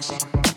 Passion.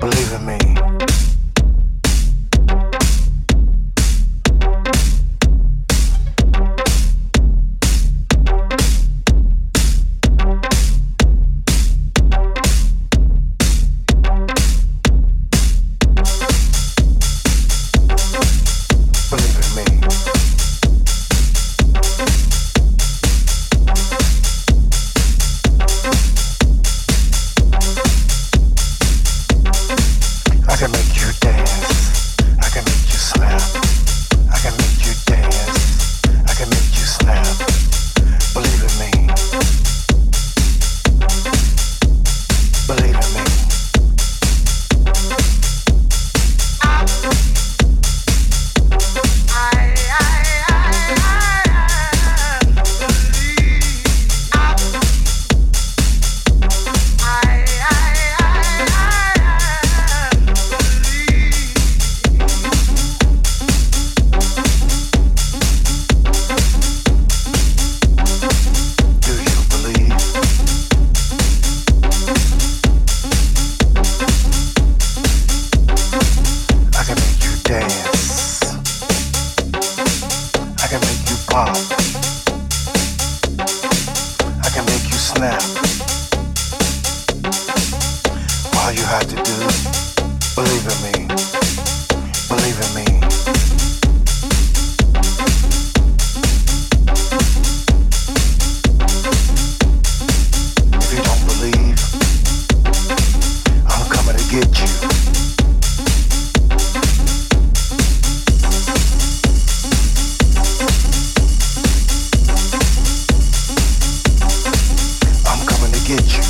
Believe in me. get you.